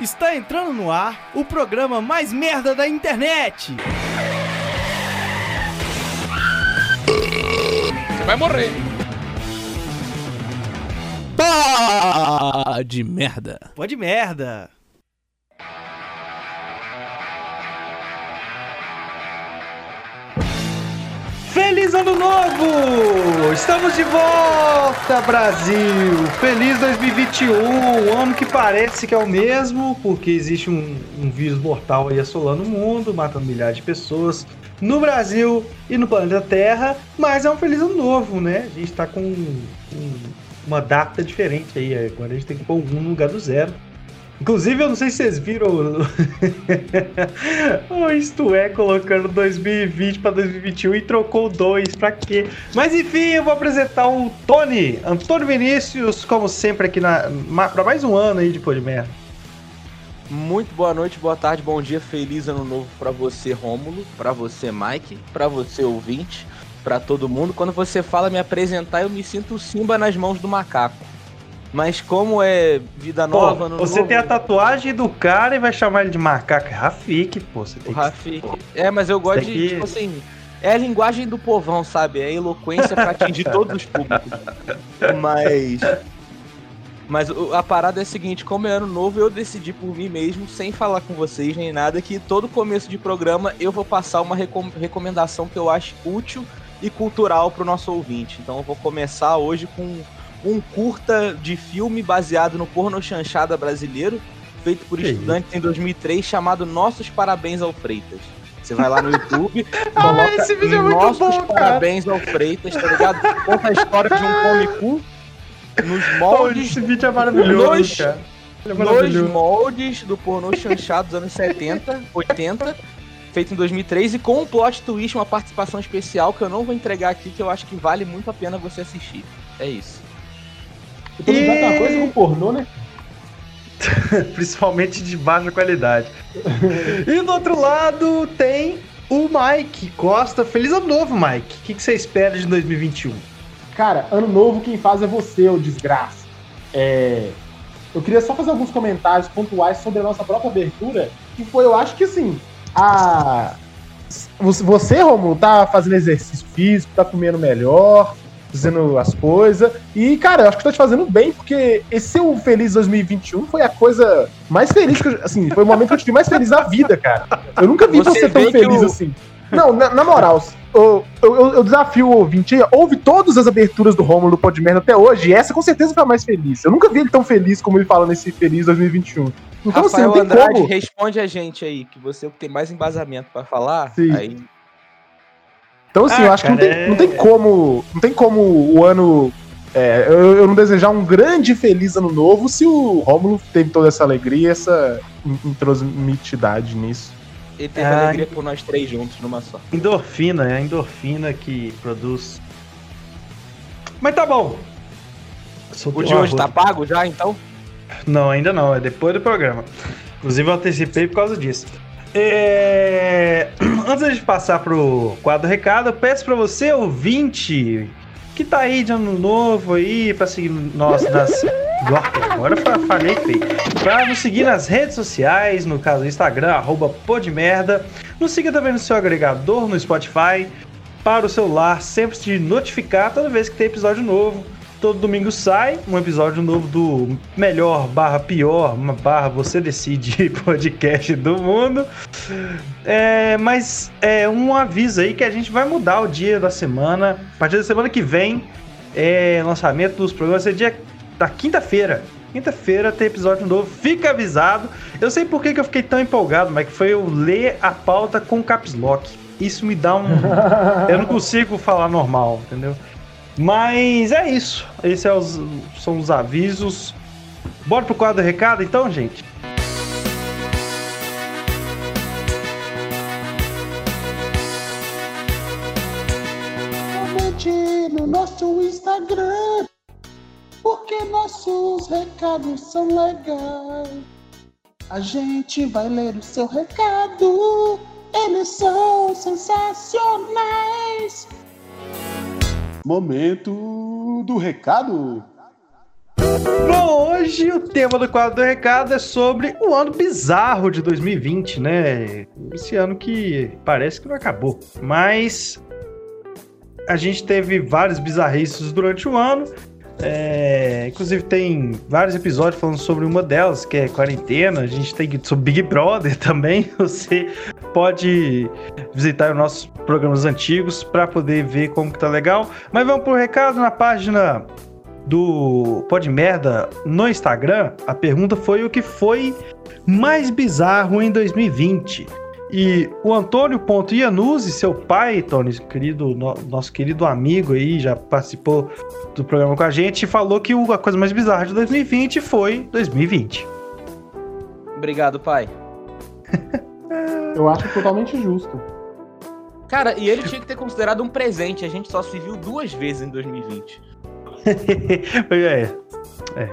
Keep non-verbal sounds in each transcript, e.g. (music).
Está entrando no ar o programa mais merda da internet. Você vai morrer. Pá de merda. Pode merda. Feliz Ano Novo! Estamos de volta, Brasil! Feliz 2021! Um ano que parece que é o mesmo, porque existe um, um vírus mortal aí assolando o mundo, matando milhares de pessoas no Brasil e no planeta Terra, mas é um Feliz Ano Novo, né? A gente tá com um, uma data diferente aí, agora a gente tem que pôr um no lugar do zero. Inclusive, eu não sei se vocês viram o (laughs) Isto É colocando 2020 para 2021 e trocou dois, pra quê? Mas enfim, eu vou apresentar o Tony, Antônio Vinícius, como sempre aqui na para mais um ano aí de Merda. Muito boa noite, boa tarde, bom dia, feliz ano novo para você, Rômulo, para você, Mike, para você, ouvinte, para todo mundo. Quando você fala me apresentar, eu me sinto Simba nas mãos do macaco. Mas como é vida nova... Pô, você novo... tem a tatuagem do cara e vai chamar ele de macaco. É Rafik, pô. Você tem o Rafik. Que... É, mas eu gosto de, tipo assim... É a linguagem do povão, sabe? É a eloquência pra atingir (laughs) todos os públicos. Mas... Mas a parada é a seguinte, como é ano novo, eu decidi por mim mesmo, sem falar com vocês nem nada, que todo começo de programa eu vou passar uma recom recomendação que eu acho útil e cultural pro nosso ouvinte. Então eu vou começar hoje com um curta de filme baseado no porno chanchada brasileiro, feito por que estudantes isso? em 2003, chamado Nossos Parabéns ao Freitas. Você vai lá no YouTube, (laughs) ah, coloca esse vídeo é Nossos bom, Parabéns ao Freitas, tá ligado? Conta a história de um come cu nos moldes... esse vídeo é maravilhoso, nos, cara. É maravilhoso. Nos moldes do pornô chanchado dos anos 70, 80, feito em 2003 e com um plot twist, uma participação especial que eu não vou entregar aqui, que eu acho que vale muito a pena você assistir. É isso. Então e... uma coisa com pornô, né? (laughs) Principalmente de baixa qualidade. e do outro lado tem o Mike Costa. Feliz ano novo, Mike. O que, que você espera de 2021? Cara, ano novo quem faz é você, ô desgraça. É... Eu queria só fazer alguns comentários pontuais sobre a nossa própria abertura, que foi, eu acho que assim, a... Você, Romulo, tá fazendo exercício físico, tá comendo melhor, fazendo as coisas. E, cara, eu acho que tá te fazendo bem, porque esse seu Feliz 2021 foi a coisa mais feliz que eu, assim, foi o momento que eu tive mais feliz na vida, cara. Eu nunca vi você, você tão feliz eu... assim. Não, na, na moral, eu, eu, eu, desafio o ouvinte aí, ouve todas as aberturas do Romulo do Podmerda até hoje, e essa com certeza foi a mais feliz. Eu nunca vi ele tão feliz como ele fala nesse Feliz 2021. Então, Rafael assim, não tem Andrade, como... responde a gente aí, que você tem mais embasamento para falar, Sim. aí então, assim, ah, eu acho cara, que não tem, é... não tem como. Não tem como o ano. É, eu, eu, não desejar um grande feliz ano novo se o Rômulo teve toda essa alegria, essa intromitidade nisso. Ele teve ah, alegria por nós três juntos numa só. Endorfina, é a endorfina que produz. Mas tá bom. O de hoje tá pago já, então? Não, ainda não, é depois do programa. Inclusive eu antecipei por causa disso. É... Antes de passar pro quadro recado, eu peço para você, ouvinte, que tá aí de ano novo aí, para seguir nós nas. Agora falei feio. Pra nos seguir nas redes sociais, no caso Instagram, arroba podmerda. Nos siga também no seu agregador, no Spotify, para o celular, sempre te notificar toda vez que tem episódio novo. Todo domingo sai um episódio novo do melhor barra pior, barra você decide (laughs) podcast do mundo. É, mas é um aviso aí que a gente vai mudar o dia da semana. A partir da semana que vem, é, lançamento dos programas é dia da quinta-feira. Quinta-feira tem episódio novo, fica avisado. Eu sei por que, que eu fiquei tão empolgado, mas que foi eu ler a pauta com caps lock. Isso me dá um. (laughs) eu não consigo falar normal, entendeu? Mas é isso. Esses é são os avisos. Bora pro quadro recado então, gente? No nosso Instagram. Porque nossos recados são legais. A gente vai ler o seu recado. Eles são sensacionais. Momento do recado. Bom, hoje o tema do quadro do recado é sobre o ano bizarro de 2020, né? Esse ano que parece que não acabou, mas a gente teve vários bizarrices durante o ano. É, inclusive tem vários episódios falando sobre uma delas, que é quarentena. A gente tem sobre Big Brother (laughs) também. Você pode visitar os nossos programas antigos para poder ver como que tá legal. Mas vamos pro recado na página do Pode Merda no Instagram. A pergunta foi o que foi mais bizarro em 2020. E o Antônio Ponto Iannuzzi, seu pai, Tony, querido, no, nosso querido amigo aí, já participou do programa com a gente, falou que a coisa mais bizarra de 2020 foi 2020. Obrigado, pai. (laughs) Eu acho totalmente justo. Cara, e ele tinha que ter considerado um presente. A gente só se viu duas vezes em 2020. (laughs) é, é,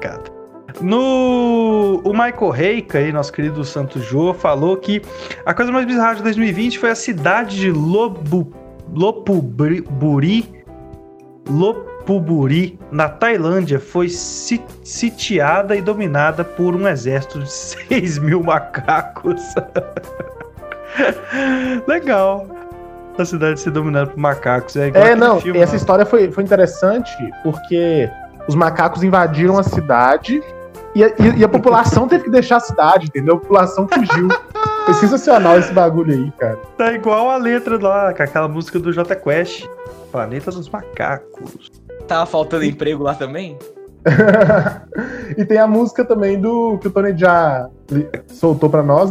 cara. No o Michael Reika, aí, nosso querido Santo Jô, falou que a coisa mais bizarra de 2020 foi a cidade de Lobu, Lopuburi, Lopuburi, na Tailândia, foi sitiada e dominada por um exército de (laughs) 6 mil macacos. (laughs) Legal. A cidade ser dominada por macacos. É, é não, filme, essa história foi, foi interessante porque os macacos invadiram a cidade e a, e a, população teve que deixar a cidade, entendeu? A população fugiu. Foi sensacional esse bagulho aí, cara. Tá igual a letra lá, com aquela música do J Quest. Planeta dos Macacos. Tava faltando emprego lá também? (laughs) e tem a música também do que o Tony já soltou pra nós,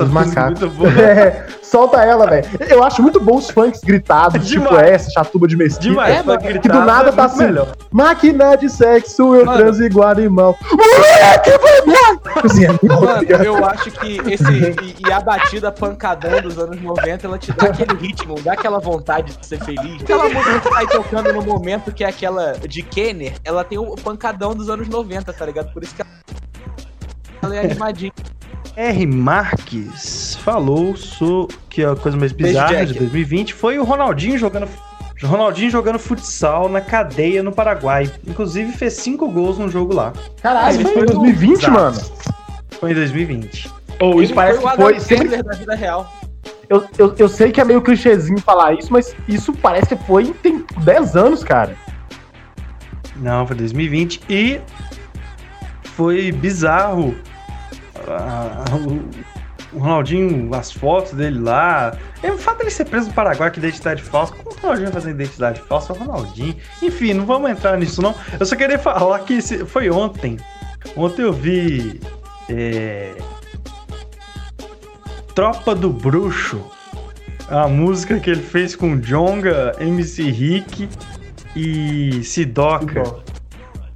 Essa os macacos. (laughs) É, solta ela, velho. Eu acho muito bom os funks gritados, (laughs) tipo essa, chatuba de mesquita. Demais, é, que do nada tá assim, melhor. máquina de sexo, eu Mano. transo igual animal. Moleque, tipo assim, é Mano, eu acho que esse, e, e, a batida pancadão dos anos 90, ela te dá aquele ritmo, dá aquela vontade de ser feliz. Aquela música que tá aí tocando no momento, que é aquela de Kenner, ela tem o pancadão dos anos 90, tá ligado? Por isso que ela é animadinha. R. Marques falou sobre que a coisa mais bizarra de 2020 foi o Ronaldinho jogando Ronaldinho jogando futsal na cadeia no Paraguai. Inclusive fez cinco gols no jogo lá. Caralho, foi em 2020, bizarro. mano. Foi em 2020. Ou oh, isso parece que foi sempre da vida real. Eu, eu, eu sei que é meio clichêzinho falar isso, mas isso parece que foi tem 10 anos, cara. Não, foi 2020 e foi bizarro o, Ronaldinho, as fotos dele lá. É o fato dele ser preso no Paraguai que identidade falsa. Como o Ronaldinho fazer identidade falsa? O Ronaldinho. Enfim, não vamos entrar nisso, não. Eu só queria falar que foi ontem. Ontem eu vi. É... Tropa do Bruxo. A música que ele fez com Jonga, MC Rick e Sidoca.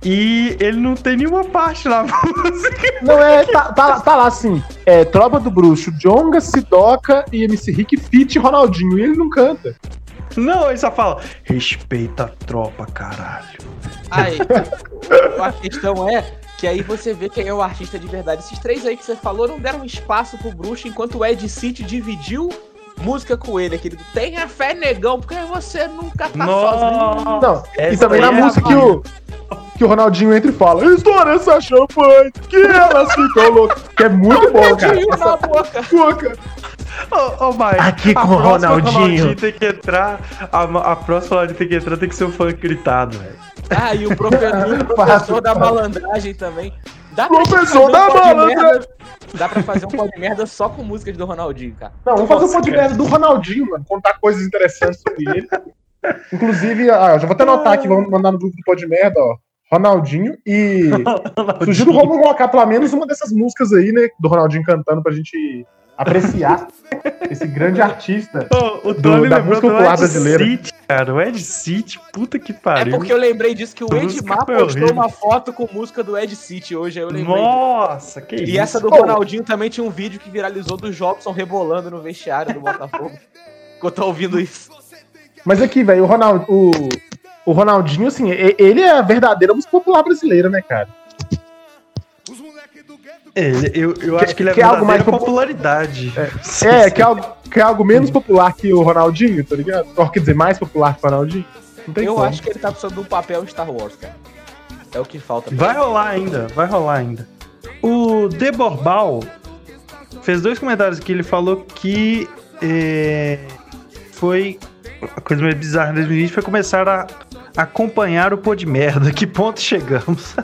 E ele não tem nenhuma parte na (laughs) música. Não, é. Tá, tá, tá lá assim. É Tropa do Bruxo, Jonga, Sidoca e MC Rick Fit Ronaldinho. E ele não canta. Não, ele só fala: respeita a tropa, caralho. Aí, a questão é que aí você vê quem é o artista de verdade. Esses três aí que você falou não deram espaço pro Bruxo, enquanto o Ed City dividiu música com ele, aquele do Tenha fé, negão, porque você nunca tá Nossa. sozinho. Não, e também na é música que o, que o Ronaldinho entra e fala: Estoura essa champanhe, que elas ficam loucas. Que é muito bom, cara. Essa... na boca. (laughs) boca. Ô, oh, oh, Aqui com o Ronaldinho. Ronaldinho tem que entrar. A, a próxima Ronaldinho tem que entrar, tem que ser um fã gritado, velho. Ah, e o professor, o (laughs) professor da malandragem também. Dá professor da malandragem. Dá pra fazer um pó de merda só com músicas do Ronaldinho, cara. Não, vamos fazer um pó de merda do Ronaldinho, mano. Contar coisas interessantes sobre ele. Inclusive, ah, já vou até anotar aqui, vamos mandar no grupo do pó de merda, ó. Ronaldinho e. (laughs) Ronaldinho. Sugiro o Romulo colocar pelo menos uma dessas músicas aí, né? Do Ronaldinho cantando pra gente apreciar (laughs) esse grande artista oh, o do, da música popular brasileira. City, cara, o Ed City, puta que pariu. É porque eu lembrei disso que o Edmar postou horrível. uma foto com música do Ed City hoje, aí eu lembrei. Nossa, que e isso. E essa do Ronaldinho também tinha um vídeo que viralizou do Jobson rebolando no vestiário do Botafogo. (laughs) quando tá ouvindo isso. Mas aqui, velho, o, Ronald, o, o Ronaldinho, assim, ele é a verdadeira música popular brasileira, né, cara? Ele, eu, eu que, acho que ele é, que é algo mais popularidade. É, (laughs) é que, é algo, que é algo menos popular que o Ronaldinho, tá ligado? Ou quer dizer, mais popular que o Ronaldinho. eu como. acho que ele tá precisando de um papel Star Wars, cara. É o que falta. Vai rolar ainda, vai rolar ainda. O Deborbal fez dois comentários aqui. Ele falou que é, foi a coisa mais bizarra em 2020 foi começar a acompanhar o pô de merda. Que ponto chegamos?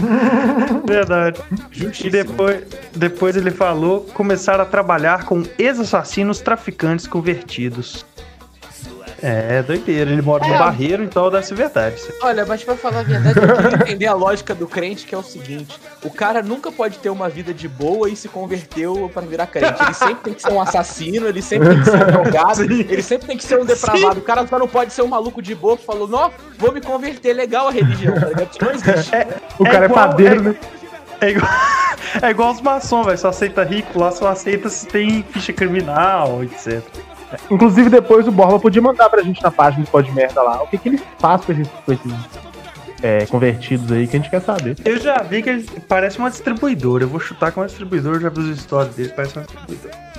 (laughs) Verdade. Justíssimo. E depois, depois ele falou começar a trabalhar com ex-assassinos traficantes convertidos. É, doideira. Ele mora é. no barreiro, então deve ser verdade. Olha, mas pra falar a verdade, eu queria entender a lógica do crente, que é o seguinte: o cara nunca pode ter uma vida de boa e se converteu para virar crente. Ele sempre tem que ser um assassino, ele sempre tem que ser um drogado, (laughs) ele sempre tem que ser um depravado. Sim. O cara só não pode ser um maluco de boa que falou: não, vou me converter, legal a religião, tá ligado? Isso não existe. É, o cara é, igual, é padeiro, é, né? É igual, (laughs) é igual os maçons, velho. Só aceita rico, lá só aceita se tem ficha criminal, etc. Inclusive, depois o Borba podia mandar pra gente na página do Pode Merda lá o que, que ele faz com esses, com esses é, convertidos aí que a gente quer saber. Eu já vi que ele parece uma distribuidora. Eu vou chutar com uma distribuidora, já vi os stories dele, parece uma distribuidora.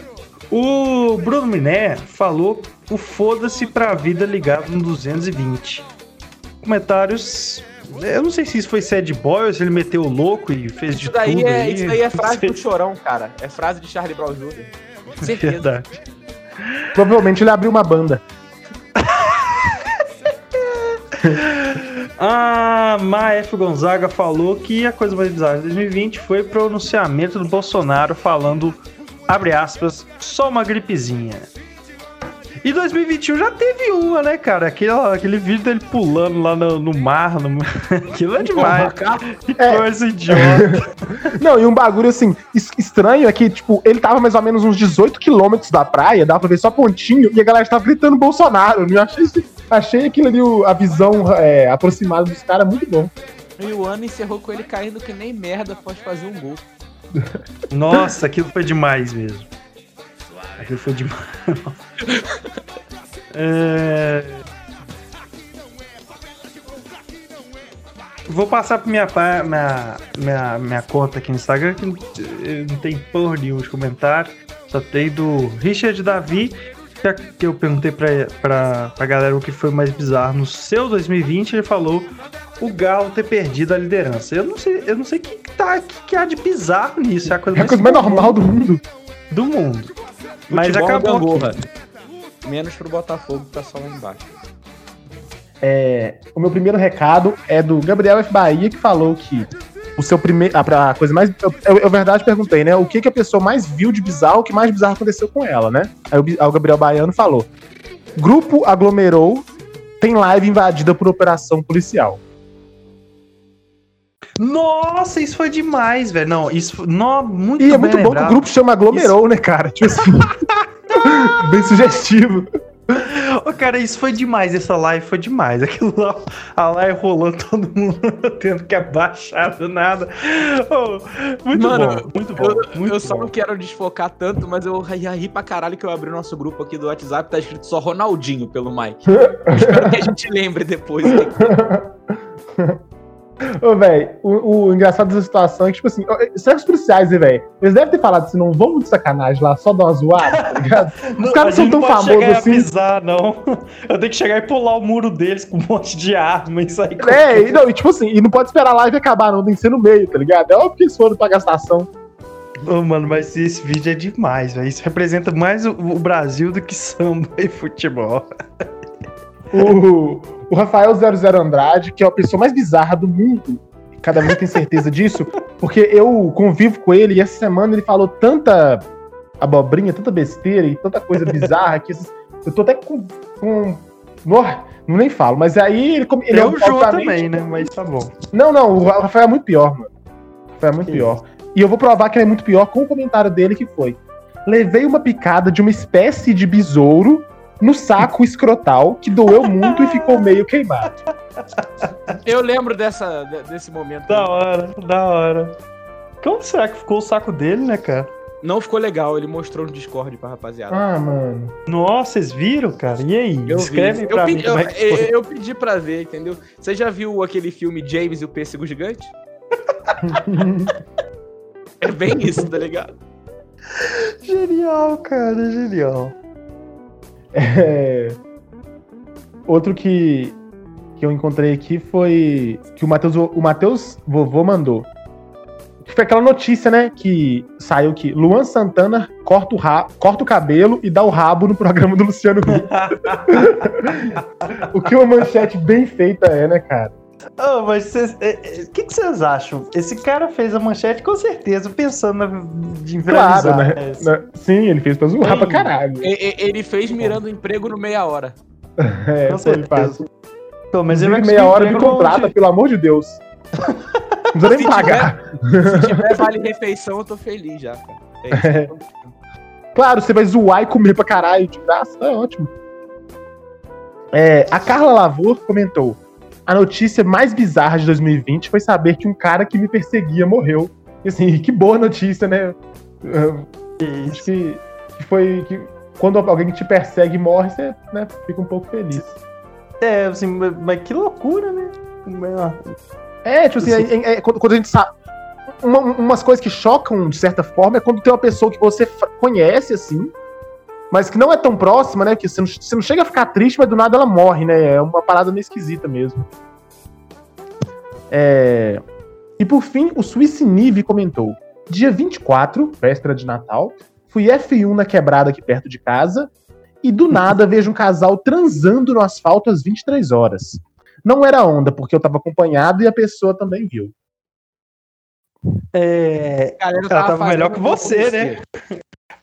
O Bruno Miné falou o foda-se pra vida ligado no 220. Comentários. Eu não sei se isso foi sad boy ou se ele meteu o louco e fez isso de daí tudo. É, aí. Isso daí é (laughs) frase do chorão, cara. É frase de Charlie Brown Jr. (laughs) Certeza. Verdade. Provavelmente ele abriu uma banda. (laughs) A Maef Gonzaga falou que a coisa mais bizarra de 2020 foi o pronunciamento do Bolsonaro falando, abre aspas, só uma gripezinha. E 2021 já teve uma, né, cara? Aquele, aquele vídeo dele pulando lá no, no mar. No... (laughs) Aquilo é demais. (laughs) Que é. coisa idiota. (laughs) Não, e um bagulho assim, estranho é que, tipo, ele tava mais ou menos uns 18 quilômetros da praia, dava pra ver só pontinho, e a galera tava gritando Bolsonaro. Eu achei, achei aquilo ali, a visão é, aproximada dos caras muito bom. E o ano encerrou com ele caindo que nem merda pode fazer um gol. Nossa, aquilo foi demais mesmo. Aquilo foi demais. (laughs) é... Vou passar pra minha, minha, minha, minha conta aqui no Instagram, que não tem porra nenhum de comentário. Só tem do Richard Davi, que eu perguntei pra, pra, pra galera o que foi mais bizarro no seu 2020. Ele falou o Galo ter perdido a liderança. Eu não sei, eu não sei o que, tá, que, que há de bizarro nisso. É a coisa, é a coisa mais normal do mundo. Do mundo. Mas acabou. Gangorra. Menos pro Botafogo que tá só lá embaixo. É, o meu primeiro recado é do Gabriel F. Bahia, que falou que o seu primeiro. A, a, coisa mais. Eu, eu, eu, verdade, perguntei, né? O que, que a pessoa mais viu de bizarro, o que mais bizarro aconteceu com ela, né? Aí o, aí o Gabriel Baiano falou: Grupo aglomerou, tem live invadida por operação policial. Nossa, isso foi demais, velho. Não, isso não, muito E é muito bom que o grupo chama aglomerou, isso... né, cara? Tipo assim. (laughs) bem sugestivo. Ô, cara, isso foi demais. Essa live foi demais. Aquilo lá, a live rolando, todo mundo (laughs) tendo que abaixar do nada. Oh, muito Mano, bom, muito bom. Eu, muito eu só não quero desfocar tanto, mas eu ia rir pra caralho que eu abri o nosso grupo aqui do WhatsApp, tá escrito só Ronaldinho pelo Mike. (laughs) Espero que a gente lembre depois. Ô, velho, o, o, engraçado dessa situação é que, tipo assim, será que os policiais, velho, eles devem ter falado assim, não vamos de sacanagem lá, só dar uma zoada, tá ligado? (laughs) Os caras são tão famosos assim. Avisar, não. (laughs) Eu tenho que chegar e pular o muro deles com um monte de arma e sair É, e, não, e tipo assim, e não pode esperar a live acabar, não, tem que ser no meio, tá ligado? É óbvio que eles foram pra gastação. Ô, mano, mas esse vídeo é demais, velho. Isso representa mais o, o Brasil do que samba e futebol. O, o Rafael 00 Andrade, que é a pessoa mais bizarra do mundo, cada um tem certeza (laughs) disso, porque eu convivo com ele e essa semana ele falou tanta abobrinha, tanta besteira e tanta coisa bizarra que eu tô até com. com não, não nem falo, mas aí ele. ele é, o Jô também, né? Mas tá bom. Não, não, o Rafael é muito pior, mano. O Rafael é muito Sim. pior. E eu vou provar que ele é muito pior com o comentário dele que foi. Levei uma picada de uma espécie de besouro no saco escrotal, que doeu muito e ficou meio queimado. Eu lembro dessa, desse momento. Da hora, da hora. Como será que ficou o saco dele, né, cara? Não ficou legal, ele mostrou no Discord pra rapaziada. Ah, mano. Nossa, vocês viram, cara? E aí? Eu Escreve vi. pra eu, mim pedi, como eu, é que foi. eu- eu pedi pra ver, entendeu? Você já viu aquele filme James e o Pêssego Gigante? (laughs) É bem isso, tá ligado? Genial, cara, genial. É, Outro que, que eu encontrei aqui foi que o Matheus o Matheus vovô mandou. Que foi aquela notícia, né? Que saiu que Luan Santana corta o, ra corta o cabelo e dá o rabo no programa do Luciano Huck. (laughs) o que uma manchete bem feita é, né, cara? Ah, mas vocês- é, é, o que, vocês acham? Esse cara fez a manchete com certeza, pensando na, de Claro, viralizar. né? É, né? Sim, ele fez pra zoar Sim. pra caralho. E- Ele fez mirando emprego no meia hora. (laughs) É, com foi ele faz. certeza. Então, mas ele vai meia hora me contrata, onde? pelo amor de Deus. (laughs) Não precisa nem Se pagar. Se tiver vale refeição, eu tô feliz já, cara. É pensando. (laughs) Claro, você vai zoar e comer pra caralho de graça, é ótimo. É, a Carla Lavor comentou: a notícia mais bizarra de 2020 foi saber que um cara que me perseguia morreu. E assim, (laughs) que boa notícia, né? Que, que foi que quando alguém que te persegue morre, você né, fica um pouco feliz. É, assim, mas que loucura, né? É, tipo assim, é- é- é quando, quando a gente sabe. uma- umas coisas que chocam, de certa forma, é quando tem uma pessoa que você conhece, assim, mas que não é tão próxima, né? Que você não, você não chega a ficar triste, mas do nada ela morre, né? É uma parada meio esquisita mesmo. É, E por fim, o Suíce Nive comentou: dia 24, véspera de Natal, fui F1 na quebrada aqui perto de casa e do (laughs) nada vejo um casal transando no asfalto às 23 horas. Não era onda, porque eu tava acompanhado e a pessoa também viu. É, galera Ela tava fazendo melhor que você, né?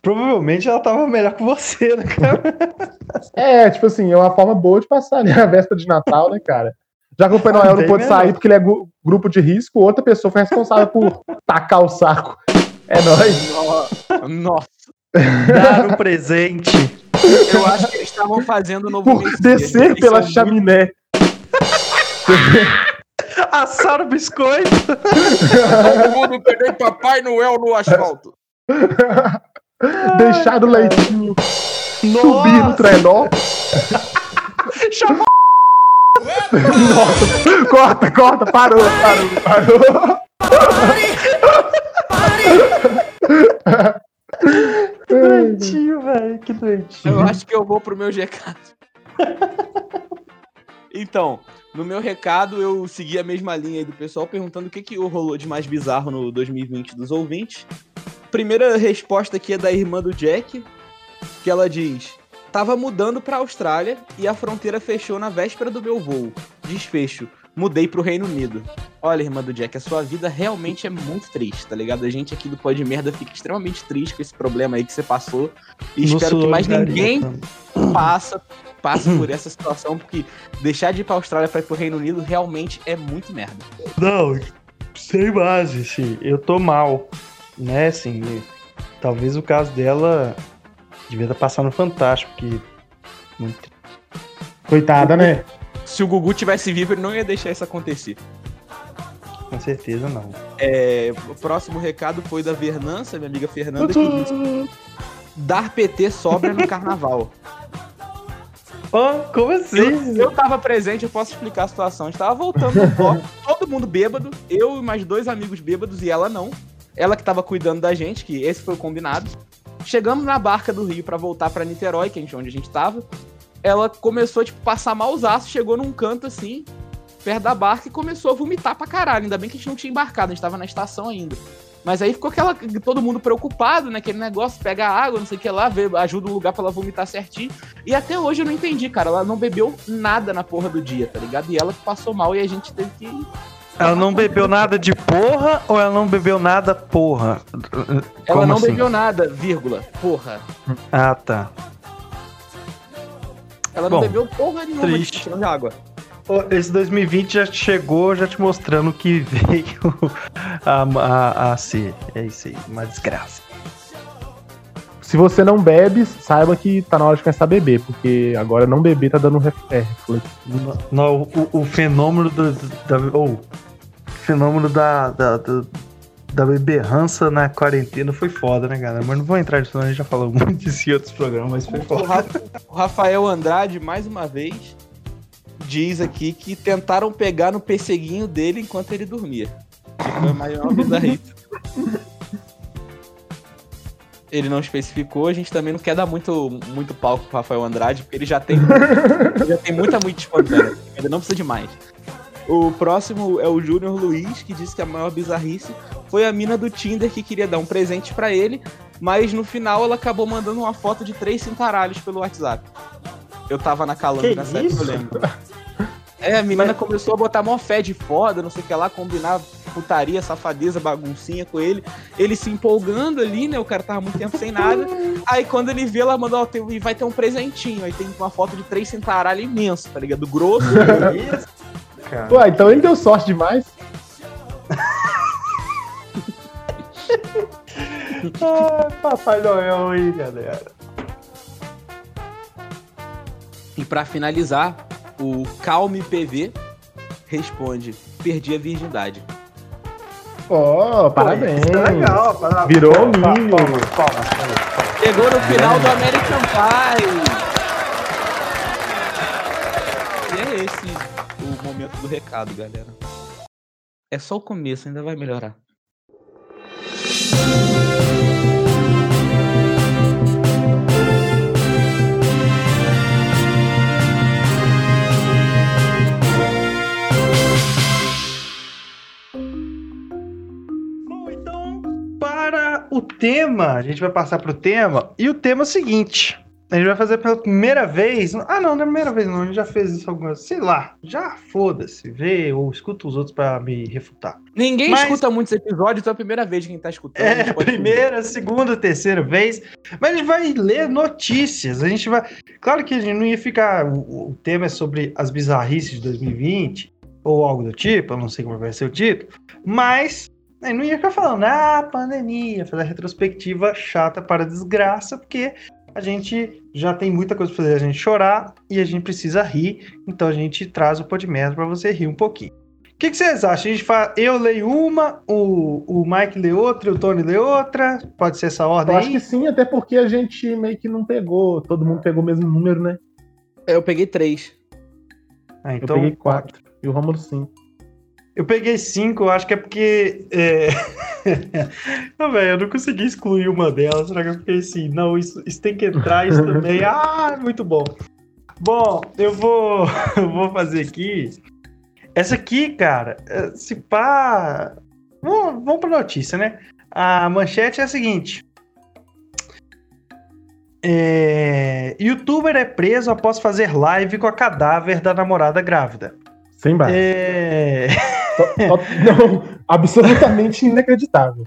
Provavelmente ela tava melhor que você, né, cara? (laughs) É, tipo assim, é uma forma boa de passar ali a véspera de Natal, né, cara? Já que o Papai Noel não pôde sair porque ele é grupo de risco, outra pessoa foi responsável por tacar o saco. É nóis. No- Nossa, Dar o presente. eu acho que eles estavam fazendo o novo Por Messias. descer pela chaminé. Assar o biscoito. Todo mundo pegou Papai Noel no asfalto. (laughs) Deixar o leitinho subir no trenó. Chamou Corta, corta, parou, parou, parou. que doentinho, velho. Que doentinho. Eu acho que eu vou pro meu recado. (laughs) Então, no meu recado eu segui a mesma linha aí do pessoal perguntando o que, que rolou de mais bizarro no 2020 dos ouvintes. Primeira resposta aqui é da irmã do Jack, que ela diz: Tava mudando pra Austrália e a fronteira fechou na véspera do meu voo. Desfecho. Mudei pro Reino Unido. Olha, irmã do Jack, a sua vida realmente é muito triste, tá ligado? A gente aqui do Pó de Merda fica extremamente triste com esse problema aí que você passou. E No espero que mais ninguém passa, passa por essa situação, porque deixar de ir pra Austrália pra ir pro Reino Unido realmente é muito merda. Não, sem base, sim. Eu tô mal. Né, assim. Talvez o caso dela devia estar passando no Fantástico, que. Muito... Coitada, né? Se o Gugu tivesse vivo, ele não ia deixar isso acontecer. Com certeza não. É, o próximo recado foi da Vernança, minha amiga Fernanda, que disse: Dar PT sobra no carnaval. Oh, como Eu, assim? eu tava presente, eu posso explicar a situação. A gente tava voltando no bloco, (laughs) todo mundo bêbado, eu e mais dois amigos bêbados e ela não. Ela que tava cuidando da gente, que esse foi o combinado. Chegamos na barca do Rio pra voltar pra Niterói, que é onde a gente tava. Ela começou, tipo, passar mausaço, chegou num canto assim, perto da barca e começou a vomitar pra caralho. Ainda bem que a gente não tinha embarcado, a gente tava na estação ainda. Mas aí ficou aquela, todo mundo preocupado, né? Aquele negócio, pega água, não sei o que lá, vê, ajuda o lugar pra ela vomitar certinho. E até hoje eu não entendi, cara. Ela não bebeu nada na porra do dia, tá ligado? E ela que passou mal e a gente teve que. Ela não bebeu nada de porra ou ela não bebeu nada porra? Ela Como não assim? bebeu nada, vírgula. Porra. Ah, tá. Ela não Bom, bebeu porra nenhuma triste. de de água. Esse 2020 já chegou, já te mostrando que (laughs) veio a, a, a ser. É isso aí, uma desgraça. Se você não bebe, saiba que tá na hora de começar a beber, porque agora não beber tá dando é, reflexo. No- o, o fenômeno do, da. ou, fenômeno da, da- do- da beberrança na quarentena foi foda, né, galera? Mas não vou entrar nisso, não, a gente já falou (laughs) muito disso em outros programas, mas foi foda. O Rafael Andrade, mais uma vez, diz aqui que tentaram pegar no perseguinho dele enquanto ele dormia. Foi a maior bizarrice. Ele não especificou, a gente também não quer dar muito, muito palco pro Rafael Andrade, porque ele já tem, já tem muita muito espontânea. Ainda não precisa de mais. O próximo é o Júnior Luiz, que disse que a maior bizarrice foi a mina do Tinder que queria dar um presente para ele, mas no final ela acabou mandando uma foto de três cintaralhos pelo WhatsApp. Eu tava na Calango nessa época, eu lembro. É, a menina mas... começou a botar mó fé de foda, não sei o que lá, combinar putaria, safadeza, baguncinha com ele. Ele se empolgando ali, né? O cara tava muito tempo sem nada. Aí quando ele vê, ela mandou, ó, vai ter um presentinho. Aí tem uma foto de três cintaralhos imenso, tá ligado? Grosso. (laughs) Ué, então ele deu sorte demais. Ah, Papai Noel aí, galera. E para finalizar, o Calme PV responde: Perdi a virgindade. Oh, parabéns. Pô, é legal, parabéns. Virou um mínimo. Chegou no final do American Pie. E é esse o momento do recado, galera. É só o começo, ainda vai melhorar. O tema, a gente vai passar pro tema, e o tema é o seguinte. A gente vai fazer pela primeira vez. Ah, não, não é a primeira vez, não. A gente já fez isso algumas. Sei lá, já foda-se. Vê ou escuta os outros para me refutar. Ninguém Mas... escuta muitos episódios, então é a primeira vez que quem tá escutando. É, primeira, segunda, terceira vez. Mas a gente vai ler notícias. A gente vai. Claro que a gente não ia ficar. O, tema é sobre as bizarrices de 2020, ou algo do tipo, eu não sei como vai ser o título. Mas não ia ficar falando, ah, pandemia, fazer retrospectiva chata para desgraça, porque a gente já tem muita coisa para fazer a gente chorar e a gente precisa rir, então a gente traz o Podmerda para você rir um pouquinho. O que, que, vocês acham? A gente fala, eu leio uma, o, o Mike lê outra e o Tony lê outra? Pode ser essa ordem? Eu acho que sim, até porque a gente meio que não pegou, todo mundo pegou o mesmo número, né? Eu peguei três. Ah, então... Eu peguei quatro. E o Romulo cinco. Eu peguei cinco, acho que é porque. É... (laughs) não, velho, eu não consegui excluir uma delas. Será que eu fiquei assim? Não, isso, isso tem que entrar, isso também. (laughs) Ah, muito bom. Bom, eu vou, (laughs) eu vou fazer aqui. Essa aqui, cara, é, se pá. Vamos, vamos pra notícia, né? A manchete é a seguinte: é... Youtuber é preso após fazer live com a cadáver da namorada grávida. Sem base. É... Não, absolutamente inacreditável.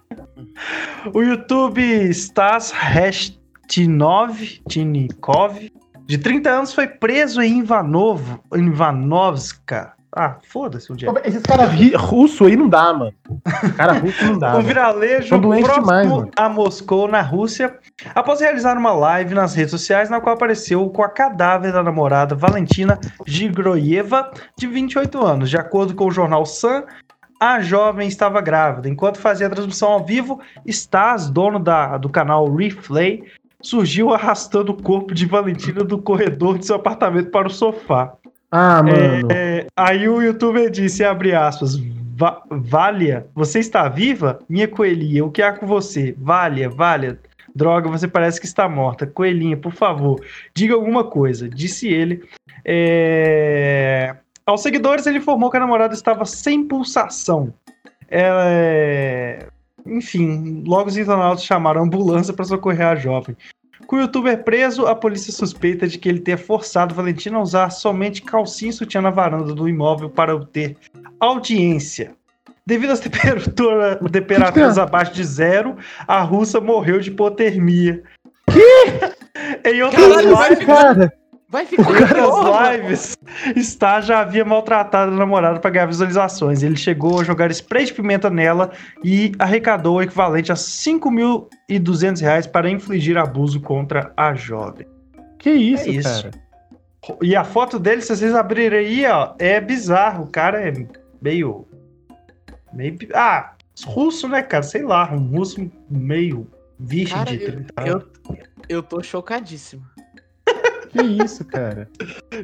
O YouTube Stas Restinov Tinikov, de 30 anos, foi preso em Ivanov, Ivanovska. Ah, foda-se o dia. Esses caras russos aí não dá, mano. Cara russo não dá. (laughs) um viralejo próximo demais, a Moscou, na Rússia, após realizar uma live nas redes sociais, na qual apareceu com a cadáver da namorada Valentina Gigroyeva, de 28 anos. De acordo com o jornal Sun, a jovem estava grávida. Enquanto fazia a transmissão ao vivo, Stas, dono da, do canal Replay, surgiu arrastando o corpo de Valentina do corredor de seu apartamento para o sofá. Ah, mano. É, aí o youtuber disse, abre aspas, Valia, você está viva? Minha coelhinha, o que há com você? Valia, Valia, droga, você parece que está morta. Coelhinha, por favor, diga alguma coisa. Disse ele. É... Aos seguidores, ele informou que a namorada estava sem pulsação. Ela é... Enfim, logo os internautas chamaram a ambulância para socorrer a jovem. Com o youtuber preso, a polícia suspeita de que ele tenha forçado Valentina a usar somente calcinha e sutiã na varanda do imóvel para obter audiência. Devido às temperatura, (laughs) temperaturas abaixo de zero, a russa morreu de hipotermia. Que? (laughs) em outras Caralho, lives, cara. Vai ficar Nas lives, Star já havia maltratado a namorada para ganhar visualizações. Ele chegou a jogar spray de pimenta nela e arrecadou o equivalente a 5.200 reais para infligir abuso contra a jovem. Que isso, é isso. cara? E a foto dele, se vocês abrirem aí, ó, é bizarro. O cara é meio. meio. Ah, russo, né, cara? Sei lá, um russo meio virgem Cara, de eu, 30 anos. eu, eu tô chocadíssimo. Que isso, cara?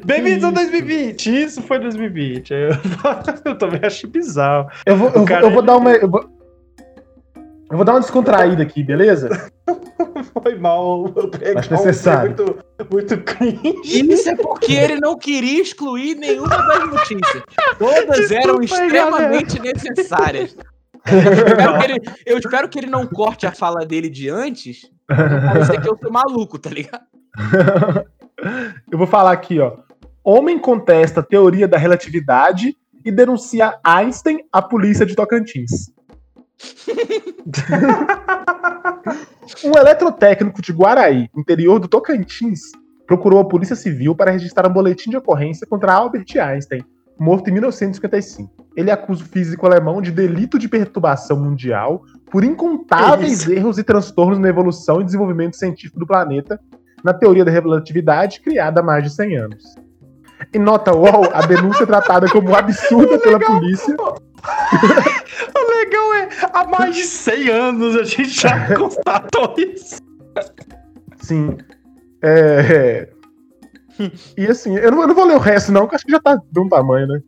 Bem-vindos a isso? 2020! Isso foi 2020. Eu, (laughs) eu também achei bizarro. Eu vou, eu, cara, eu vou ele- dar uma. Eu vou, eu vou dar uma descontraída aqui, beleza? (laughs) Foi mal eu pegar Acho um necessário. muito, muito cringe. Isso é porque ele não queria excluir nenhuma das notícias. Todas eram extremamente necessárias. Eu espero, que ele, eu espero que ele não corte a fala dele de antes. Parecer que eu sou maluco, tá ligado? (laughs) Eu vou falar aqui, ó. Homem contesta a teoria da relatividade e denuncia Einstein à polícia de Tocantins. (laughs) um eletrotécnico de Guaraí, interior do Tocantins, procurou a Polícia Civil para registrar um boletim de ocorrência contra Albert Einstein, morto em 1955. Ele acusa o físico alemão de delito de perturbação mundial por incontáveis erros e transtornos na evolução e desenvolvimento científico do planeta na teoria da relatividade criada há mais de 100 anos. Em nota UOL, a denúncia é tratada como absurda pela polícia. (laughs) O legal é, há mais de 100 anos a gente já (laughs) constatou isso. Sim. É... E assim, eu não, eu não vou ler o resto, não, porque acho que já tá de um tamanho, né?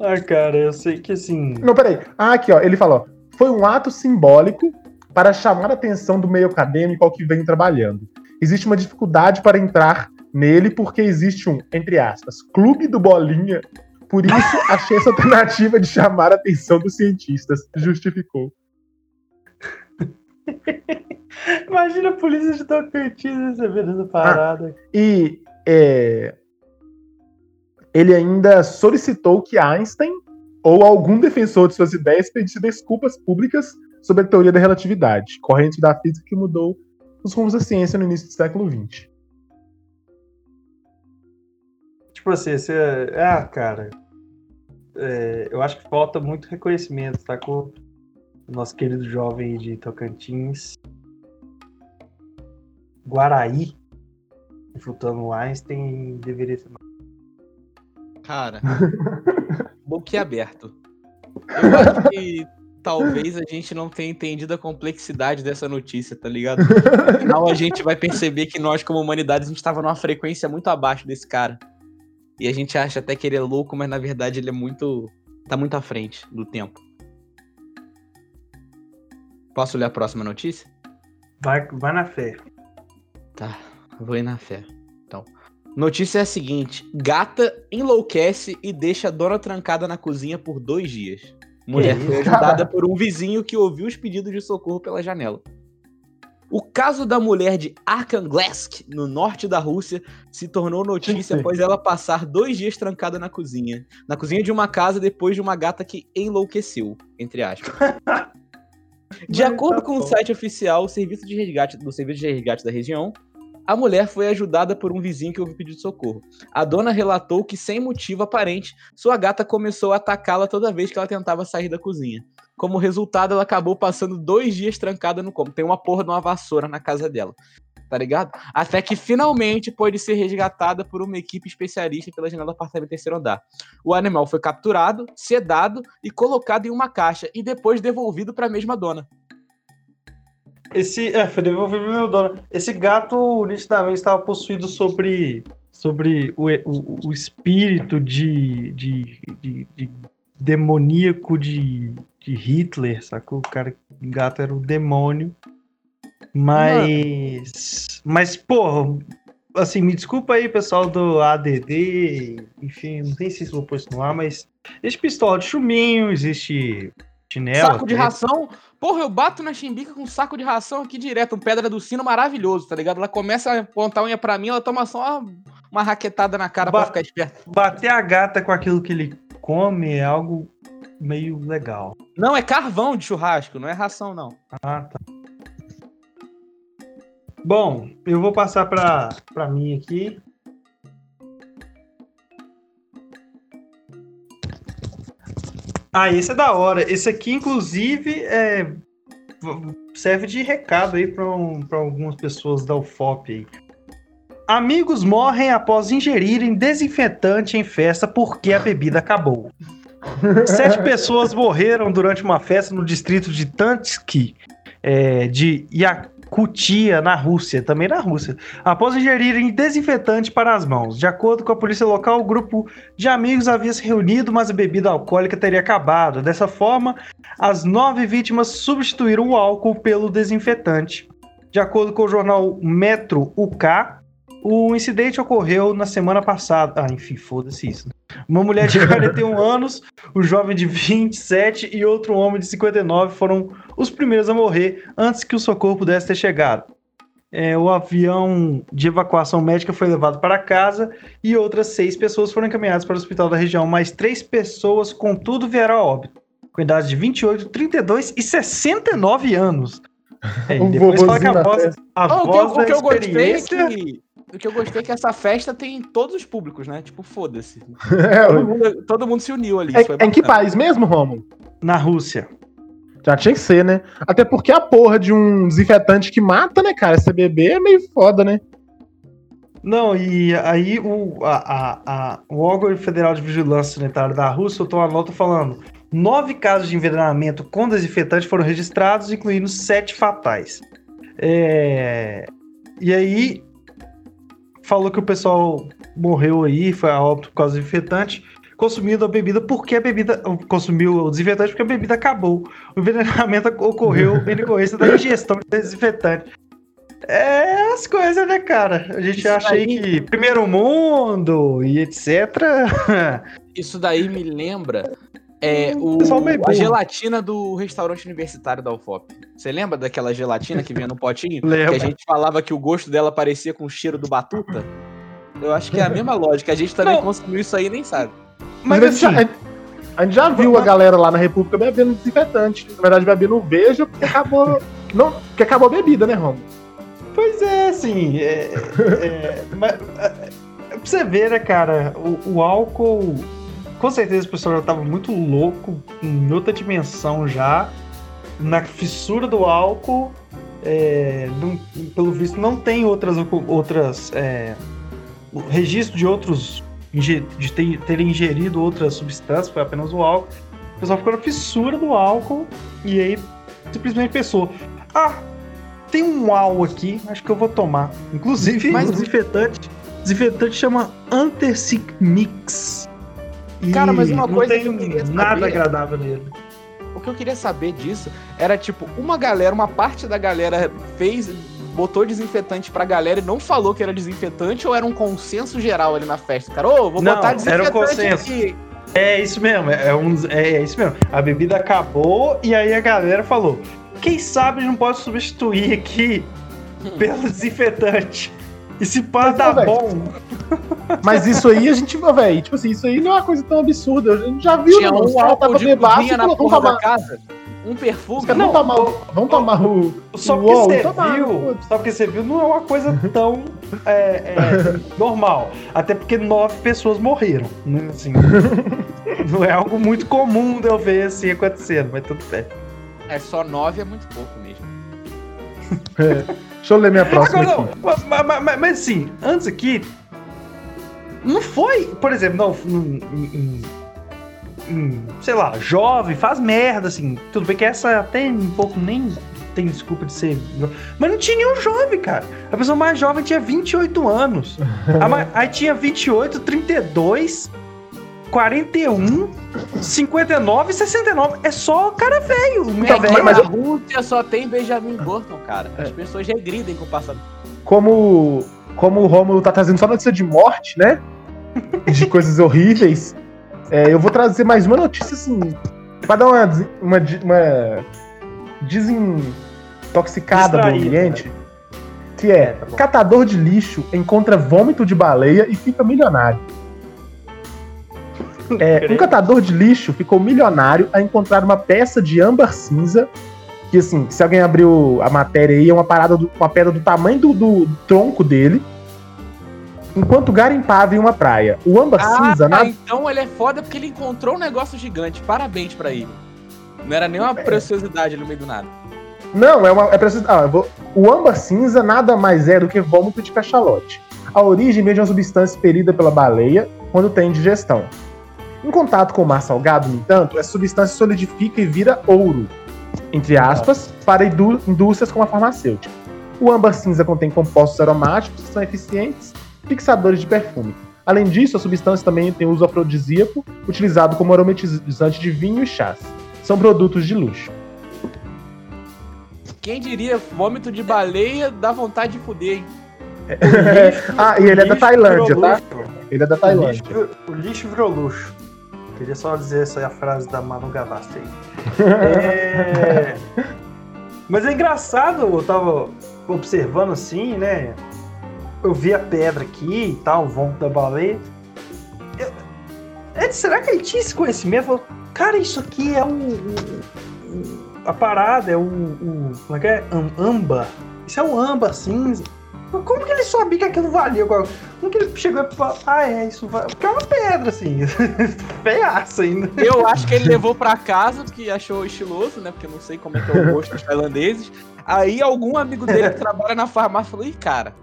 Ah, cara, eu sei que assim. Não, peraí. Ah, aqui, ó. Ele fala, ó. Foi um ato simbólico para chamar a atenção do meio acadêmico ao que venho trabalhando. Existe uma dificuldade para entrar nele porque existe um, entre aspas, clube do bolinha. Por isso, (laughs) achei essa alternativa de chamar a atenção dos cientistas. Justificou. (laughs) Imagina a polícia de Tocantins recebendo essa parada. E é, ele ainda solicitou que Einstein ou algum defensor de suas ideias pedisse desculpas públicas sobre a teoria da relatividade, corrente da física que mudou os rumos da ciência no início do século XX. Tipo assim, você. Ah, cara. é, eu acho que falta muito reconhecimento, tá? Com o nosso querido jovem de Tocantins. Guaraí. Refutando o Einstein deveria ser. Cara, (laughs) boquiaberto. Eu acho que talvez a gente não tenha entendido a complexidade dessa notícia, tá ligado? No final a gente vai perceber que nós, como humanidade, a gente tava numa frequência muito abaixo desse cara. E a gente acha até que ele é louco, mas na verdade ele é muito. tá muito à frente do tempo. Posso ler a próxima notícia? Vai, vai na fé. Tá, vou ir na fé. Então, notícia é a seguinte: gata enlouquece e deixa a dona trancada na cozinha por dois dias. Mulher foi isso? ajudada (laughs) por um vizinho que ouviu os pedidos de socorro pela janela. O caso da mulher de Arkhangelsk, no norte da Rússia, se tornou notícia após ela passar dois dias trancada na cozinha. Na cozinha de uma casa depois de uma gata que enlouqueceu, entre aspas. (laughs) De acordo tá com o site oficial o serviço de resgate, do Serviço de Resgate da região, a mulher foi ajudada por um vizinho que ouviu pedido socorro. A dona relatou que, sem motivo aparente, sua gata começou a atacá-la toda vez que ela tentava sair da cozinha. Como resultado, ela acabou passando dois dias trancada no cômodo. Tem uma porra de uma vassoura na casa dela. Tá ligado? Até que finalmente pôde ser resgatada por uma equipe especialista pela janela do apartamento terceiro andar. O animal foi capturado, sedado e colocado em uma caixa e depois devolvido para a mesma dona. Esse. É, foi devolvido meu dono. Esse gato nitidamente estava possuído sobre. Sobre o, o, o espírito de, de, de, de demoníaco de, de Hitler, sacou? O cara, o gato era um demônio. Mas. Mas, porra, assim, me desculpa aí, pessoal do ADD, enfim, não sei se vou pôr isso no ar, mas existe pistola de chuminho, existe chinelo. saco de ração. Porra, eu bato na chimbica com um saco de ração aqui direto, um pedra do sino maravilhoso, tá ligado? Ela começa a apontar a unha pra mim, ela toma só uma, uma raquetada na cara Ba- pra ficar esperta. Bater a gata com aquilo que ele come é algo meio legal. Não, é carvão de churrasco, não é ração, não. Ah, tá. Bom, eu vou passar pra, pra mim aqui. Ah, esse é da hora. Esse aqui, inclusive, é, serve de recado aí para algumas pessoas da UFOP aí. Amigos morrem após ingerirem desinfetante em festa porque a bebida acabou. Sete pessoas morreram durante uma festa no distrito de Tansky, é, de Yakutia, na Rússia, também na Rússia, após ingerirem desinfetante para as mãos. De acordo com a polícia local, o grupo de amigos havia se reunido, mas a bebida alcoólica teria acabado. Dessa forma, as nove vítimas substituíram o álcool pelo desinfetante. De acordo com o jornal Metro UK, o incidente ocorreu na semana passada. Ah, enfim, foda-se isso. Uma mulher de (laughs) 41 anos, um jovem de 27 e outro homem de 59 foram os primeiros a morrer antes que o socorro pudesse ter chegado. É, o avião de evacuação médica foi levado para casa e outras seis pessoas foram encaminhadas para o hospital da região, mas três pessoas, contudo, vieram a óbito, com idade de 28, 32 e 69 anos. (laughs) É, um depois fala que a voz, a oh, voz o que, o que eu gostei é que o que eu gostei é que essa festa tem todos os públicos, né? Tipo, foda-se. É, (laughs) todo, mundo, todo mundo se uniu ali. É, em que país mesmo, Romulo? Na Rússia. Já tinha que ser, né? Até porque a porra de um desinfetante que mata, né, cara? Esse bebê é meio foda, né? Não, e aí o, a, a, a, o órgão federal de vigilância sanitária da Rússia soltou uma nota falando nove casos de envenenamento com desinfetante foram registrados, incluindo sete fatais. É... E aí falou que o pessoal morreu aí, foi a óbito por causa do desinfetante, consumindo a bebida porque a bebida. Consumiu o desinfetante porque a bebida acabou. O envenenamento (laughs) ocorreu (laughs) em decorrência da ingestão de desinfetante. É as coisas, né, cara? A gente Isso acha aí que primeiro mundo e etc. Isso daí me lembra é, o, a gelatina do restaurante universitário da UFOP. Você lembra daquela gelatina que vinha no potinho? (laughs) que a gente falava que o gosto dela parecia com o cheiro do batuta? Eu acho que é a mesma lógica. A gente também Não. consumiu isso aí e nem sabe. Mas, Mas assim, a, a gente já viu a galera lá na República bebendo desinfetante. Na verdade, bebendo veja porque acabou. (laughs) não, porque acabou a bebida, né, Romo? Pois é, assim. É, é, mas, é, pra você ver, né, cara, o, o álcool com certeza o pessoal já estava muito louco, em outra dimensão já, na fissura do álcool. É, não, pelo visto, não tem outras, outras é, registro de outros de ter, terem ingerido outras substâncias, foi apenas o álcool. O pessoal ficou na fissura do álcool e aí simplesmente pensou: ah, tem um álcool aqui, acho que eu vou tomar. Inclusive, Mas... o desinfetante, desinfetante chama Anticic Mix. Cara, mas uma coisa que eu queria saber, nada agradável nele. O que eu queria saber disso era tipo, uma galera, uma parte da galera fez botou desinfetante pra galera e não falou que era desinfetante ou era um consenso geral ali na festa? Cara, ô, oh, vou não, botar desinfetante era um consenso. aqui. É isso mesmo, é, um, é, é, isso mesmo. A bebida acabou e aí a galera falou: quem sabe não pode substituir aqui (laughs) pelo desinfetante. E se pá, dá bom. Mas isso aí a gente, velho, tipo assim, isso aí não é uma coisa tão absurda. A gente já viu, Tinha não, um álcool de cozinha na porra da casa. Um perfume. Não, vamos tomar, o, vamos tomar o. Só porque você viu. Só porque você viu, não é uma coisa tão é, é, (laughs) normal. Até porque nove pessoas morreram. Né? Assim, não é algo muito comum de eu ver assim acontecendo, mas tudo bem. É só nove é muito pouco mesmo. É. Deixa eu ler minha próxima. Agora. Não, mas, mas, mas, assim, antes aqui. Não foi, por exemplo, não. Em, em, em, sei lá, jovem, faz merda, assim. Tudo bem que essa até um pouco nem tem desculpa de ser. Mas não tinha nenhum jovem, cara. A pessoa mais jovem tinha 28 anos. aí tinha 28, 32. 41, 59 e 69. É só cara velho. Então, velho. Mas a Rússia só tem Benjamin Button, cara. As é. pessoas regridem com o passado. Como, como o Romulo tá trazendo só notícia de morte, né? de coisas horríveis. É, eu vou trazer mais uma notícia assim. Pra dar uma, uma, uma desintoxicada do ambiente. Né? Que é, é tá catador de lixo encontra vômito de baleia e fica milionário. (laughs) É, um catador de lixo ficou milionário a encontrar uma peça de âmbar cinza. Que assim, se alguém abriu a matéria aí, é uma parada, do, uma pedra do tamanho do, do tronco dele. Enquanto garimpava em uma praia. O âmbar ah, cinza. Na... Então ele é foda porque ele encontrou um negócio gigante. Parabéns para ele. Não era nem uma é. preciosidade ali no meio do nada. Não, é uma. É preciso, ah, vou, o âmbar cinza nada mais é do que vômito de cachalote. A origem vem de uma substância expelida pela baleia quando tem digestão. Em contato com o mar salgado, no entanto, essa substância solidifica e vira ouro, entre aspas, para indústrias como a farmacêutica. O âmbar cinza contém compostos aromáticos que são eficientes fixadores de perfume. Além disso, a substância também tem uso afrodisíaco, utilizado como aromatizante de vinho e chás. São produtos de luxo. Quem diria, vômito de baleia dá vontade de fuder, hein? (laughs) Lixo, ah, e ele é da Tailândia, tá? Ele é da Tailândia. O lixo, o lixo virou luxo. Queria só dizer essa a frase da Manu Gavassi aí. É... Mas é engraçado, eu tava observando assim, né? Eu vi a pedra aqui e tal, o vômito da baleia. Eu... É, será que ele tinha esse conhecimento? Falou, cara, isso aqui é um, um, a parada, é o. Um, como é que é? Amba. Isso é um amba cinza. Como que ele sabia que aquilo valia? Como que ele chegou e falou, ah, é, isso vai. Porque é uma pedra, assim. (laughs) Feiaça ainda. Eu acho que ele levou pra casa, porque achou estiloso, né? Porque eu não sei como é que é o gosto dos tailandeses. Aí algum amigo dele que trabalha na farmácia falou, ih, cara.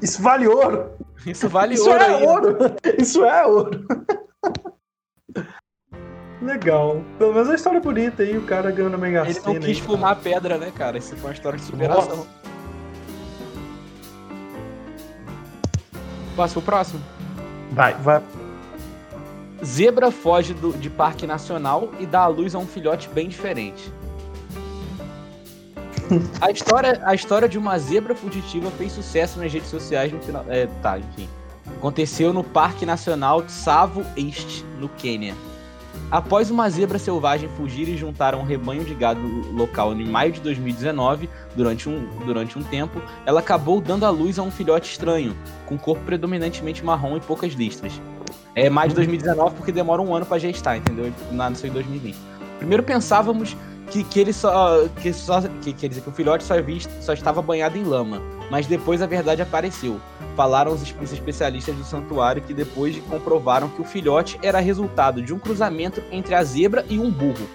Isso vale ouro. Isso vale isso ouro. É ouro. (laughs) Isso é ouro. (laughs) Legal. Pelo menos a história é bonita aí, o cara ganhando mega Ele não quis aí, fumar a pedra, né, cara? Isso foi uma história de superação. Nossa. Passa o próximo? Vai. Vai. Zebra foge do, de parque nacional e dá à luz a um filhote bem diferente. a, história, a história de uma zebra fugitiva fez sucesso nas redes sociais no final. É, tá, enfim. Aconteceu no Parque Nacional Tsavo East, no Quênia. Após uma zebra selvagem fugir e juntar um rebanho de gado local em maio de 2019, durante um, durante um tempo, ela acabou dando à luz a um filhote estranho, com corpo predominantemente marrom e poucas listras. É mais de 2019 porque demora um ano para gestar, entendeu? Nasceu em 2020. Primeiro pensávamos que, que ele só. Que, só que, dizer, que o filhote só, visto, só estava banhado em lama. Mas depois a verdade apareceu. Falaram os especialistas do santuário que depois comprovaram que o filhote era resultado de um cruzamento entre a zebra e um burro.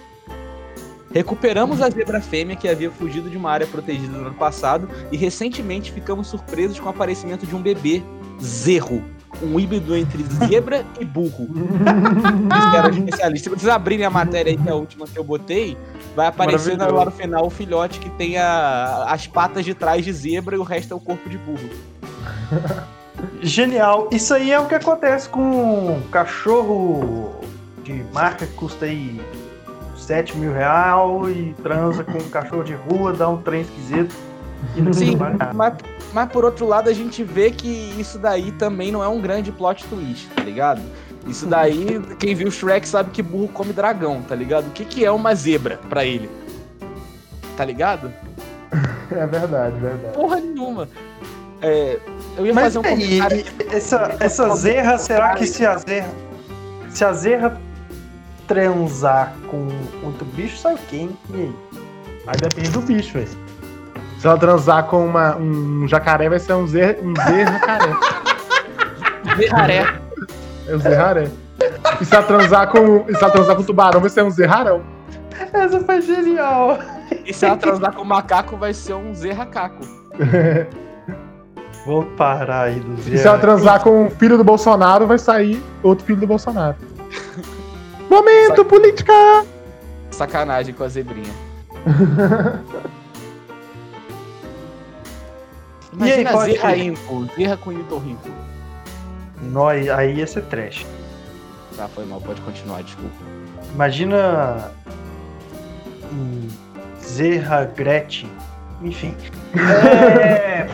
Recuperamos a zebra fêmea que havia fugido de uma área protegida no ano passado e recentemente ficamos surpresos com o aparecimento de um bebê, Zerro, um híbrido entre zebra e burro. (laughs) Isso era especialista. Se vocês abrirem a matéria aí, que é a última que eu botei, vai aparecer lá no final o filhote que tem a, as patas de trás de zebra e o resto é o corpo de burro. Genial. Isso aí é o que acontece com um cachorro de marca que custa aí 7 mil real e transa com um cachorro de rua, dá um trem esquisito. Sim, mas, mas por outro lado a gente vê que isso daí também não é um grande plot twist, tá ligado? Isso daí, quem viu Shrek sabe que burro come dragão, tá ligado? O que, que é uma zebra para ele? Tá ligado? (laughs) É verdade, verdade. Porra nenhuma. É, eu ia Mas fazer um comentário. Essa, essa zerra, será que se a zerra. Se a zerra transar com outro bicho, sai quem? E aí? Aí depende do bicho, velho. Se ela transar com uma, um jacaré, vai ser um zer, um zerracaré. Zerraré. É o zerraré. E se ela transar com. E se ela transar com tubarão, vai ser um zerrarão. Essa foi genial. E se ela transar com macaco, vai ser um zerracaco. (laughs) Vou parar aí do zero. E se ela transar com o filho do Bolsonaro, vai sair outro filho do Bolsonaro. (laughs) Momento, Sac... política! Sacanagem com a zebrinha. (laughs) Imagina e aí, Zerra Info, Zerra com Itorrinco. Nós, aí ia ser trash. Tá, foi mal, pode continuar, desculpa. Imagina. Hum, Zerra Gretchen. Enfim. (laughs) É.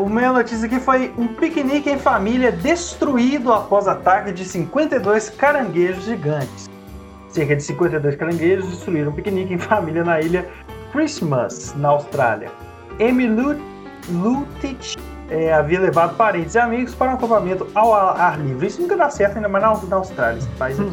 O meu notícia aqui foi um piquenique em família destruído após ataque de 52 caranguejos gigantes. Cerca de 52 caranguejos destruíram um piquenique em família na ilha Christmas, na Austrália. Amy Lutich é, havia levado parentes e amigos para um acampamento ao ar livre. Isso nunca dá certo, ainda mais na, na Austrália, esse país hum.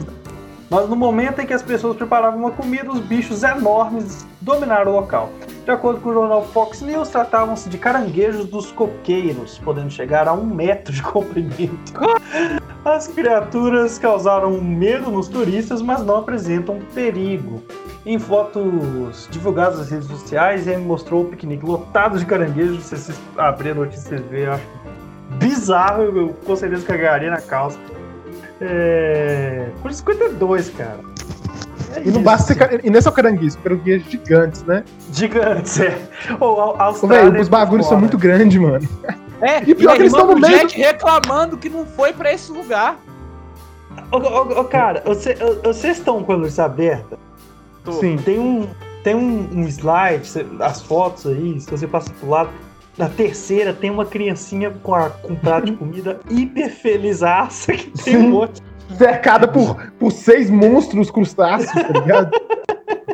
Mas no momento em que as pessoas preparavam uma comida, os bichos enormes dominaram o local. De acordo com o jornal Fox News, tratavam-se de caranguejos dos coqueiros, podendo chegar a um metro de comprimento. (laughs) As criaturas causaram medo nos turistas, mas não apresentam perigo. Em fotos divulgadas nas redes sociais, ele mostrou o piquenique lotado de caranguejos. Se vocês abrirem a notícia, vocês verem, acho bizarro. Eu com certeza cagaria na calça. É... por 52, cara. É e não basta ser. E não é só caranguejo, caranguejos gigantes, né? Gigantes, é. Ou Véi, os bagulhos são muito grandes, mano. É, e pior e que eles estão no meio. Jack reclamando que não foi pra esse lugar. Ô, ô, ô cara, vocês estão com a luz aberta? Sim. Tem um, tem um, um slide, as fotos aí, se você passa pro lado. Na terceira tem uma criancinha com, a, com um prato de (laughs) comida hiper felizaça que tem um monte. Cercada por, por seis monstros crustáceos, tá ligado? (laughs)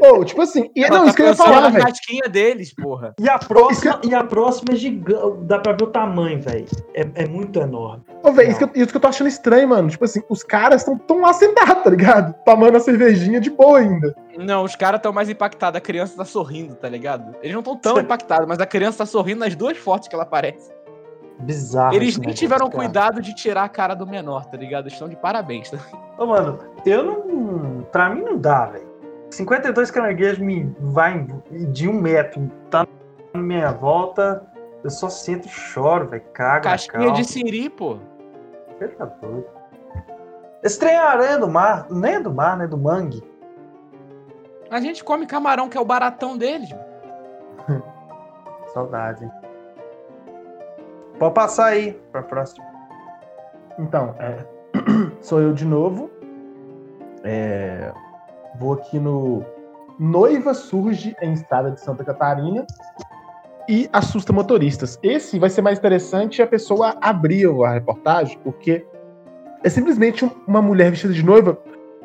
Pô, tipo assim, e, não, tá isso que eu ia falar, velho. casquinha deles, porra. E a próxima, e a próxima é gigante, dá pra ver o tamanho, velho. É, é muito enorme. Ô, velho, isso, isso, que eu tô achando estranho, mano. Tipo assim, os caras estão tão lá sentados, tá ligado? Tomando a cervejinha de boa ainda. Não, os caras estão mais impactados. A criança tá sorrindo, tá ligado? Eles não estão tão (laughs) impactados, mas a criança tá sorrindo nas duas fotos que ela aparece. Bizarro. Eles nem tiveram cuidado de tirar a cara do menor, tá ligado? Estão de parabéns. Tá? Ô, mano, eu não. Pra mim não dá, velho. 52 caranguejos me vai de um metro, tá na minha volta, eu só sinto e choro, velho. Caga. Casquinha de siri, pô. Você tá doido. Esse trem é aranha do mar, nem é do mar, né? Do mangue. A gente come camarão, que é o baratão deles. (laughs) Saudade. Pode passar aí pra próxima. Então, é, (clears throat) sou eu de novo. É, Vou aqui no Noiva surge em estrada de Santa Catarina e assusta motoristas. Esse vai ser mais interessante a pessoa abrir a reportagem, porque é simplesmente uma mulher vestida de noiva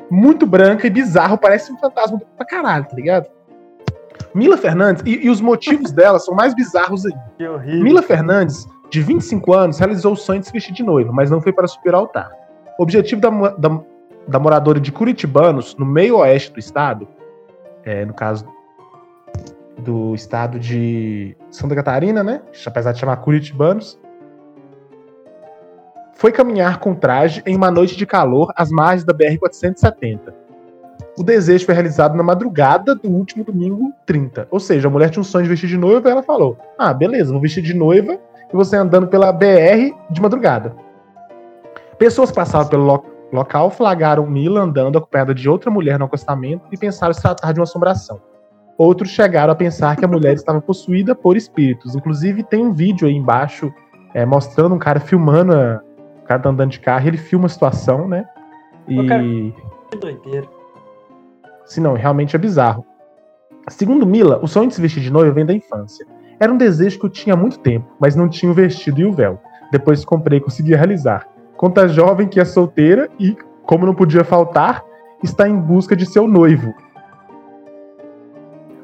muito branca e bizarro, parece um fantasma pra caralho, tá ligado? Mila Fernandes, e, e os motivos dela são mais bizarros aí. Que horrível. Mila Fernandes, de 25 anos, realizou o sonho de se vestir de noiva, mas não foi para subir ao altar. O objetivo da, da, da moradora de Curitibanos, no meio oeste do estado, é, no caso do estado de Santa Catarina, né? Apesar de chamar Curitibanos, foi caminhar com traje em uma noite de calor às margens da BR-470. O desejo foi realizado na madrugada do último domingo 30. Ou seja, a mulher tinha um sonho de vestir de noiva e ela falou: Ah, beleza, vou vestir de noiva e você andando pela BR de madrugada. Pessoas passavam pelo local local flagraram Mila andando acompanhada de outra mulher no acostamento e pensaram se tratar de uma assombração. Outros chegaram a pensar que a mulher (laughs) estava possuída por espíritos. Inclusive, tem um vídeo aí embaixo é, mostrando um cara filmando. A... O cara tá andando de carro, ele filma a situação, né? E. Cara, que doideira. Se não, realmente é bizarro. Segundo Mila, o sonho de se vestir de noiva vem da infância. Era um desejo que eu tinha há muito tempo, mas não tinha o vestido e o véu. Depois comprei, consegui realizar. Conta a jovem que é solteira e, como não podia faltar, está em busca de seu noivo.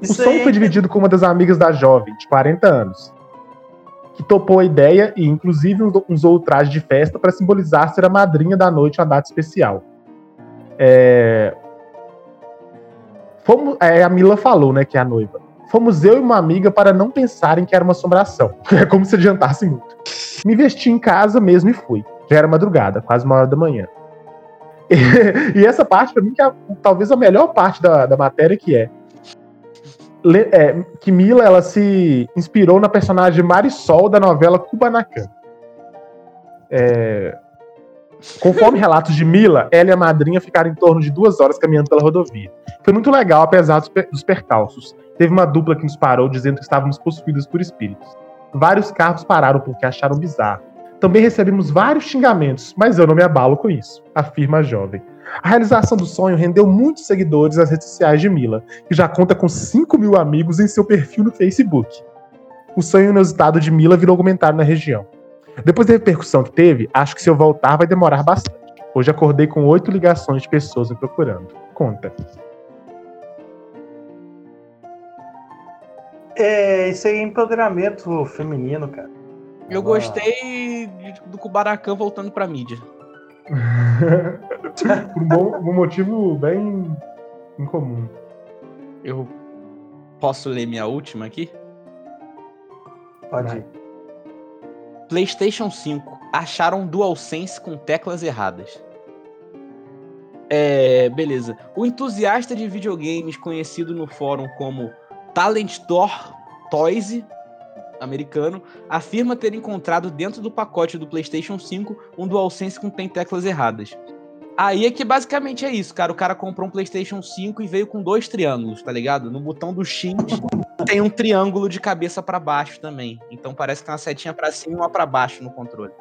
Isso o som foi é... dividido com uma das amigas da jovem, de 40 anos, que topou a ideia e, inclusive, usou o traje de festa para simbolizar ser a madrinha da noite, uma data especial. É... Fomos, é, a Mila falou, né, que é a noiva. Fomos eu e uma amiga para não pensarem que era uma assombração. (laughs) É como se adiantasse muito. Me vesti em casa mesmo e fui. Já era madrugada, quase uma hora da manhã. (laughs) E, essa parte, para mim, que é talvez a melhor parte da, da matéria, que é, é, que Mila ela se inspirou na personagem Marisol da novela Kubanacan. É, conforme relatos de Mila, ela e a madrinha ficaram em torno de duas horas caminhando pela rodovia. Foi muito legal, apesar dos percalços. Teve uma dupla que nos parou dizendo que estávamos possuídos por espíritos. Vários carros pararam porque acharam bizarro. Também recebemos vários xingamentos, mas eu não me abalo com isso, afirma a jovem. A realização do sonho rendeu muitos seguidores nas redes sociais de Mila, que já conta com 5 mil amigos em seu perfil no Facebook. O sonho inusitado de Mila virou comentário na região. Depois da repercussão que teve, acho que se eu voltar vai demorar bastante. Hoje acordei com oito ligações de pessoas me procurando. Conta. É, isso aí é empoderamento feminino, cara. Eu gostei do Kubaracan voltando pra mídia. (laughs) Por um, bom, um motivo bem incomum. Eu posso ler minha última aqui? Pode ir. PlayStation 5 acharam DualSense com teclas erradas. É, beleza. O entusiasta de videogames conhecido no fórum como Talent Toys americano, afirma ter encontrado dentro do pacote do PlayStation 5 um DualSense com tem teclas erradas. Aí é que basicamente é isso, cara. O cara comprou um PlayStation 5 e veio com dois triângulos, tá ligado? No botão do X tem um triângulo de cabeça para baixo também. Então parece que tem uma setinha para cima e uma para baixo no controle.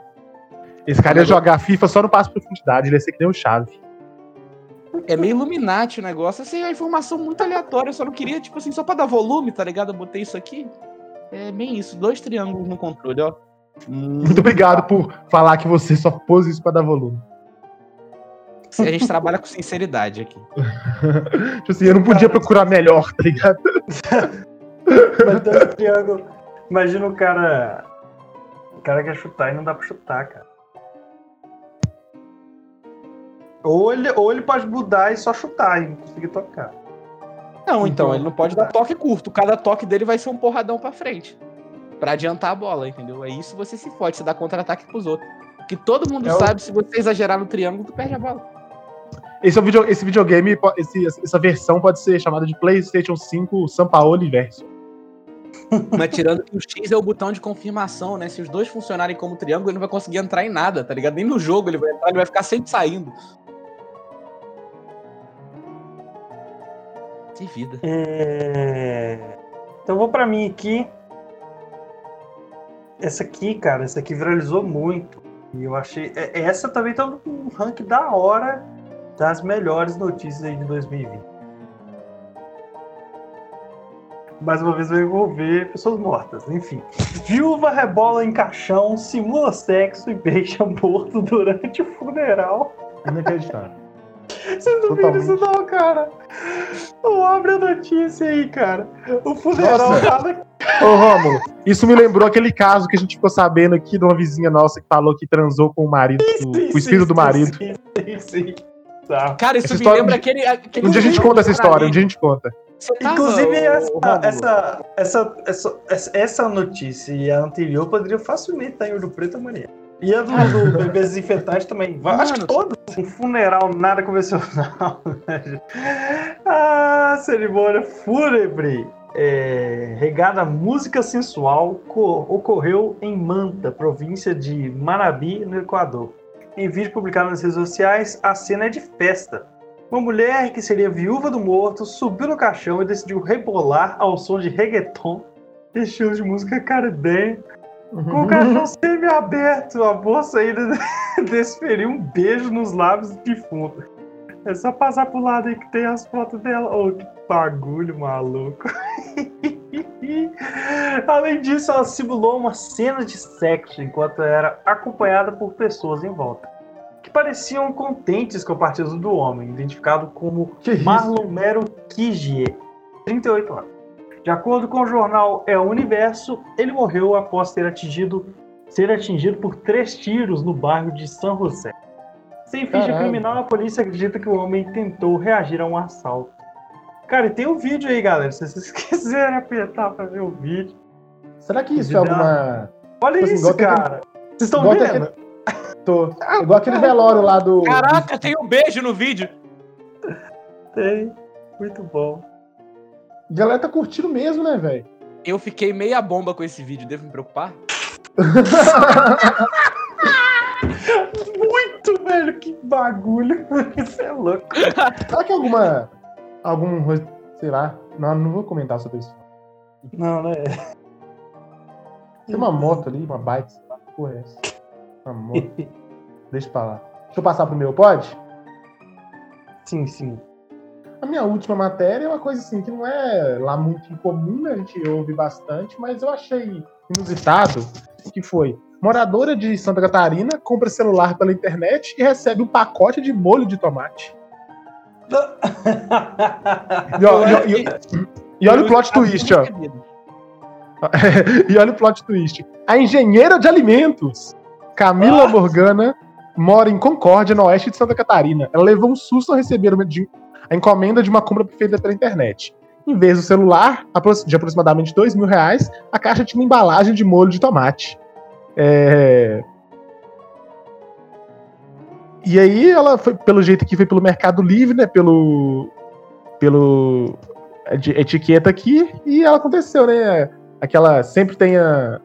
Esse cara ia jogar FIFA só no passo profundidade, ele ia ser que nem o Chave. É meio Illuminati o negócio, assim, é uma informação muito aleatória. Eu só não queria, tipo assim, só pra dar volume, tá ligado? Eu botei isso aqui. É bem isso, dois triângulos no controle, ó. Muito obrigado por falar que você só pôs isso pra dar volume. A gente trabalha com sinceridade aqui. (laughs) tipo assim, eu não podia procurar melhor, tá ligado? Mas dois triângulos. Imagina o cara. O cara quer chutar e não dá pra chutar, cara. Ou ele, ou ele pode mudar e só chutar e não conseguir tocar. Não, então, então ele não pode dar toque curto. Cada toque dele vai ser um porradão pra frente. Pra adiantar a bola, entendeu? É isso você se fode, você dá contra-ataque pros outros. Que todo mundo é sabe, o... se você exagerar no triângulo, tu perde a bola. Esse, é video, esse videogame, esse, essa versão pode ser chamada de PlayStation 5 São Paulo Inverso. Mas tirando que o X é o botão de confirmação, né? Se os dois funcionarem como triângulo, ele não vai conseguir entrar em nada, tá ligado? Nem no jogo ele vai entrar, ele vai ficar sempre saindo. Que vida. É... Então vou para mim aqui. Essa aqui, cara, essa aqui viralizou muito. E eu achei. É, essa também tá um rank da hora das melhores notícias aí de 2020. Mais uma vez vai envolver pessoas mortas, enfim. Viúva rebola em caixão, simula sexo e beija morto durante o funeral. Inacreditável. Vocês não viram isso não, cara? Oh, abre a notícia aí, cara. O funeral tava... Ô, Rômulo, isso me lembrou aquele caso que a gente ficou sabendo aqui de uma vizinha nossa que falou que transou com o marido, sim, sim, o espírito sim, do marido. Sim, sim, sim. Tá. Cara, isso essa me história, lembra aquele, aquele. Um dia a gente conta essa história, um dia a gente conta. Inclusive, essa, essa, essa, essa, essa notícia e a anterior poderiam facilmente estar em Ouro Preto amanhã. E a do, do bebê desinfetante também. Mano, Acho que todos. Um funeral nada convencional. (laughs) ah, cerimônia fúnebre. É, regada a música sensual ocorreu em Manta, província de Manabi, no Equador. Em vídeo publicado nas redes sociais, a cena é de festa. Uma mulher que seria viúva do morto subiu no caixão e decidiu rebolar ao som de reggaeton, estilo de música caribenha, com o caixão semi-aberto. A moça ainda (laughs) desferiu um beijo nos lábios do defunto. É só passar pro lado aí que tem as fotos dela. Oh, que bagulho maluco. (laughs) Além disso, ela simulou uma cena de sexo enquanto era acompanhada por pessoas em volta, que pareciam contentes com a partida do homem, identificado como Marlon Mero Kigie, 38 anos. De acordo com o jornal É o Universo, ele morreu após ter atingido, ser atingido por três tiros no bairro de São José. Sem ficha Caralho. criminal, a polícia acredita que o homem tentou reagir a um assalto. Cara, e tem um vídeo aí, galera. Se vocês (laughs) quiserem apertar pra ver o vídeo. Será que isso é alguma. Olha tipo assim, isso, cara. Vocês estão vendo? Aquele... Tô. Igual aquele velório lá do. Caraca, tem um beijo no vídeo. Tem. Muito bom. A galera tá curtindo mesmo, né, velho? Eu fiquei meia bomba com esse vídeo, devo me preocupar? (laughs) Muito, velho, que bagulho. (laughs) Isso é louco. Será que alguma. Algum. Sei lá. Não, não vou comentar sobre isso. Não, né? Tem uma moto ali, uma bike, sei lá. Porra, é essa? Uma moto. (laughs) Deixa pra lá. Deixa eu passar pro meu, pode? Sim, sim. A minha última matéria é uma coisa assim que não é lá muito incomum, né? a gente ouve bastante, mas eu achei inusitado, que foi moradora de Santa Catarina compra celular pela internet e recebe um pacote de molho de tomate. (laughs) e, e, e, e olha o plot twist, ó. (laughs) e olha o plot twist. A engenheira de alimentos, Camila Morgana, mora em Concórdia, no oeste de Santa Catarina. Ela levou um susto ao receber a encomenda de uma compra feita pela internet. Em vez do celular, de aproximadamente dois mil reais, a caixa tinha uma embalagem de molho de tomate. É... E aí ela foi, pelo jeito que foi pelo Mercado Livre, né? Pelo. Pelo. etiqueta aqui, e ela aconteceu, né? Aquela. Sempre tem a.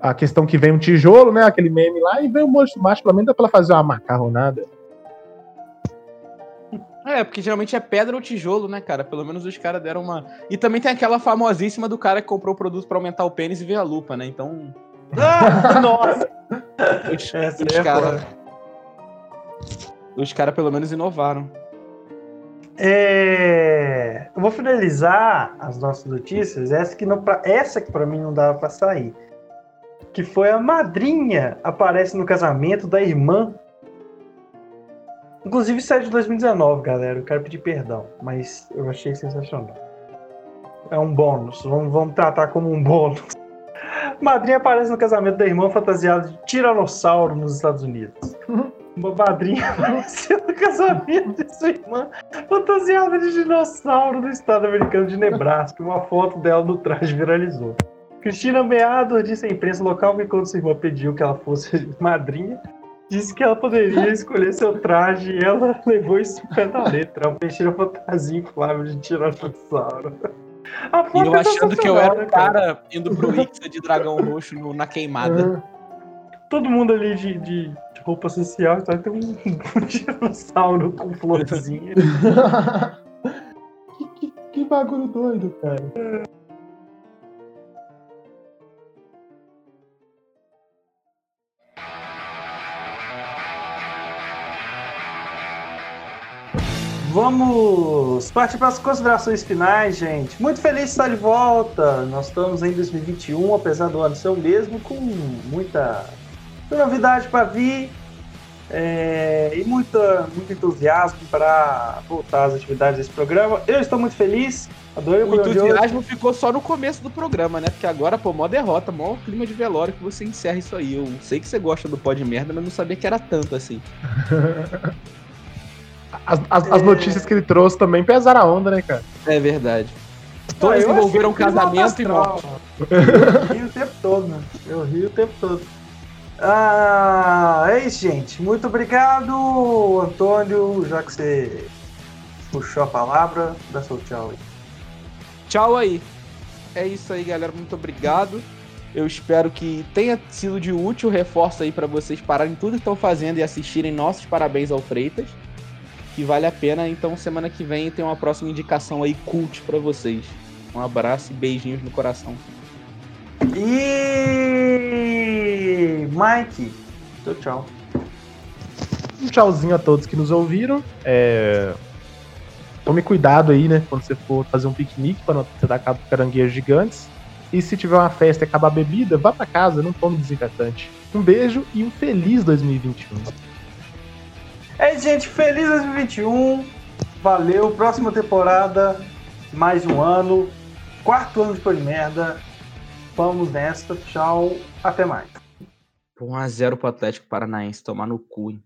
A questão que vem um tijolo, né? Aquele meme lá, e vem um molho de tomate, pelo menos dá pra ela fazer uma macarronada. É, porque geralmente é pedra ou tijolo, né, cara? Pelo menos os caras deram uma. E também tem aquela famosíssima do cara que comprou o produto para aumentar o pênis e ver a lupa, né? Então. (laughs) Ah, nossa! Os, os é caras. Os caras pelo menos inovaram. É... Eu vou finalizar as nossas notícias. Essa que, não, essa que pra mim não dava pra sair. Que foi a madrinha aparece no casamento da irmã Inclusive isso é de 2019, galera. Eu quero pedir perdão, mas eu achei sensacional. É um bônus. Vamos, vamos tratar como um bônus. (laughs) Madrinha aparece no casamento da irmã fantasiada de tiranossauro nos Estados Unidos. (laughs) Uma madrinha apareceu no casamento de sua irmã fantasiada de dinossauro no estado americano de Nebraska. Uma foto dela no traje viralizou. Cristina Meado disse à imprensa local que quando sua irmã pediu que ela fosse (laughs) madrinha, disse que ela poderia escolher seu traje e ela (laughs) levou isso pé da letra. Um peixeiro fantasia inflável de tiranossauro. E eu é achando que eu era o cara indo pro Ixa de dragão roxo no, na queimada. Todo mundo ali de, de, de roupa social, então tem um, (laughs) um dinossauro com florzinha. (laughs) que, que, que bagulho doido, cara. Vamos partir para as considerações finais, gente. Muito feliz de estar de volta. Nós estamos em 2021, apesar do ano ser o mesmo, com muita, novidade para vir é, e muita, muito entusiasmo para voltar às atividades desse programa. Eu estou muito feliz. Adorei o, o entusiasmo ficou só no começo do programa, né? Porque agora, pô, mó derrota, mó clima de velório que você encerra isso aí. Eu sei que você gosta do pó de merda, mas não sabia que era tanto assim. (laughs) As, as, as, notícias que ele trouxe também pesaram a onda, né, cara? É verdade. Todos ah, envolveram casamento e morte. Eu ri o tempo todo, né? Eu ri o tempo todo. Ah, é isso, gente. Muito obrigado, Antônio, já que você puxou a palavra, dá seu tchau aí. Tchau aí. É isso aí, galera. Muito obrigado. Eu espero que tenha sido de útil reforço aí para vocês pararem tudo que estão fazendo e assistirem nossos parabéns ao Freitas que vale a pena. Então, semana que vem tem uma próxima indicação aí cult para vocês. Um abraço e beijinhos no coração. E Mike, tchau, tchau. Um tchauzinho a todos que nos ouviram. É... Tome cuidado aí, né? Quando você for fazer um piquenique para não ter dar cabo caranguejos gigantes. E se tiver uma festa e acabar a bebida, vá para casa, não tome desinfetante. Um beijo e um feliz 2021. É isso, gente. Feliz 2021. Valeu. Próxima temporada. Mais um ano. Quarto ano de Polimerda. Vamos nesta. Tchau. Até mais. 1x0 pro Atlético Paranaense. Tomar no cu. Hein?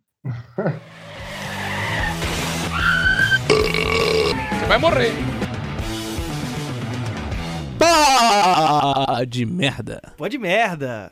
Você (laughs) vai morrer. Pá de merda. Pode merda.